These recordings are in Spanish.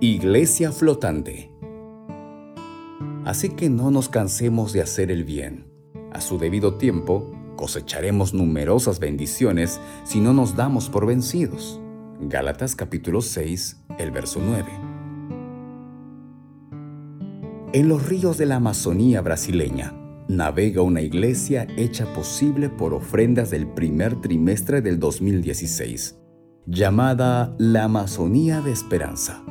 Iglesia flotante. Así que no nos cansemos de hacer el bien. A su debido tiempo, cosecharemos numerosas bendiciones si no nos damos por vencidos. Gálatas capítulo 6, el verso 9. En los ríos de la Amazonía brasileña navega una iglesia hecha posible por ofrendas del primer trimestre del 2016, llamada la Amazonía de Esperanza.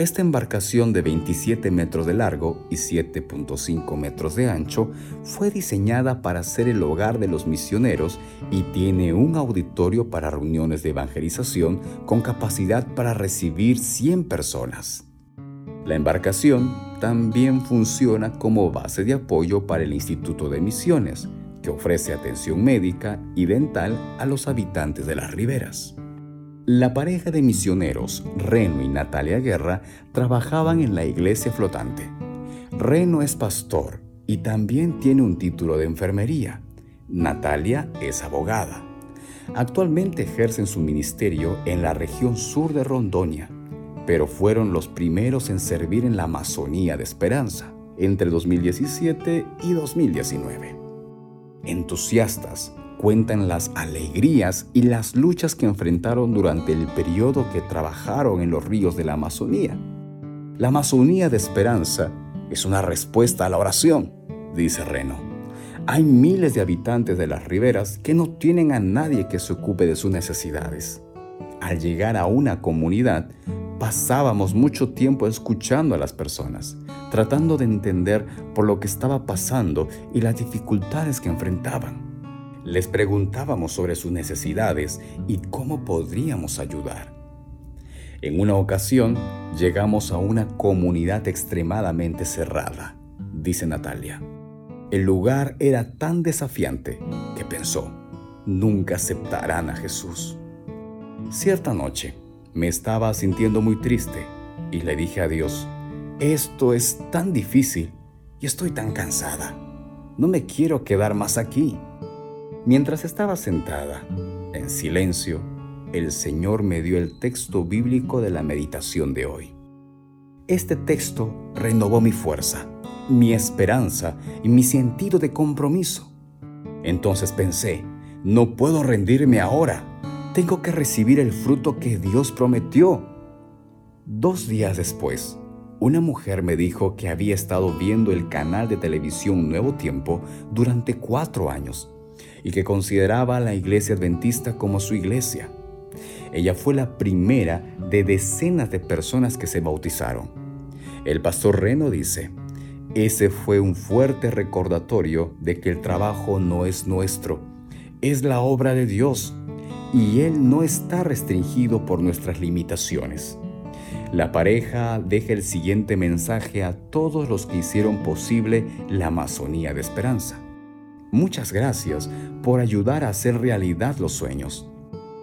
Esta embarcación de 27 metros de largo y 7.5 metros de ancho fue diseñada para ser el hogar de los misioneros y tiene un auditorio para reuniones de evangelización con capacidad para recibir 100 personas. La embarcación también funciona como base de apoyo para el Instituto de Misiones, que ofrece atención médica y dental a los habitantes de las riberas. La pareja de misioneros, Reno y Natalia Guerra, trabajaban en la iglesia flotante. Reno es pastor y también tiene un título de enfermería. Natalia es abogada. Actualmente ejercen su ministerio en la región sur de Rondonia, pero fueron los primeros en servir en la Amazonía de Esperanza entre 2017 y 2019. Entusiastas, cuentan las alegrías y las luchas que enfrentaron durante el periodo que trabajaron en los ríos de la Amazonía. La Amazonía de Esperanza es una respuesta a la oración, dice Reno. Hay miles de habitantes de las riberas que no tienen a nadie que se ocupe de sus necesidades. Al llegar a una comunidad, pasábamos mucho tiempo escuchando a las personas, tratando de entender por lo que estaba pasando y las dificultades que enfrentaban. Les preguntábamos sobre sus necesidades y cómo podríamos ayudar. En una ocasión llegamos a una comunidad extremadamente cerrada, dice Natalia. El lugar era tan desafiante que pensó, nunca aceptarán a Jesús. Cierta noche me estaba sintiendo muy triste y le dije a Dios, esto es tan difícil y estoy tan cansada. No me quiero quedar más aquí. Mientras estaba sentada, en silencio, el Señor me dio el texto bíblico de la meditación de hoy. Este texto renovó mi fuerza, mi esperanza y mi sentido de compromiso. Entonces pensé, no puedo rendirme ahora, tengo que recibir el fruto que Dios prometió. Dos días después, una mujer me dijo que había estado viendo el canal de televisión Nuevo Tiempo durante cuatro años y que consideraba a la iglesia adventista como su iglesia. Ella fue la primera de decenas de personas que se bautizaron. El pastor Reno dice, ese fue un fuerte recordatorio de que el trabajo no es nuestro, es la obra de Dios y Él no está restringido por nuestras limitaciones. La pareja deja el siguiente mensaje a todos los que hicieron posible la Amazonía de Esperanza. Muchas gracias por ayudar a hacer realidad los sueños.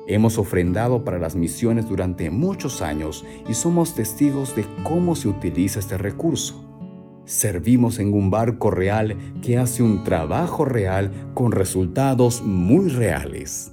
Hemos ofrendado para las misiones durante muchos años y somos testigos de cómo se utiliza este recurso. Servimos en un barco real que hace un trabajo real con resultados muy reales.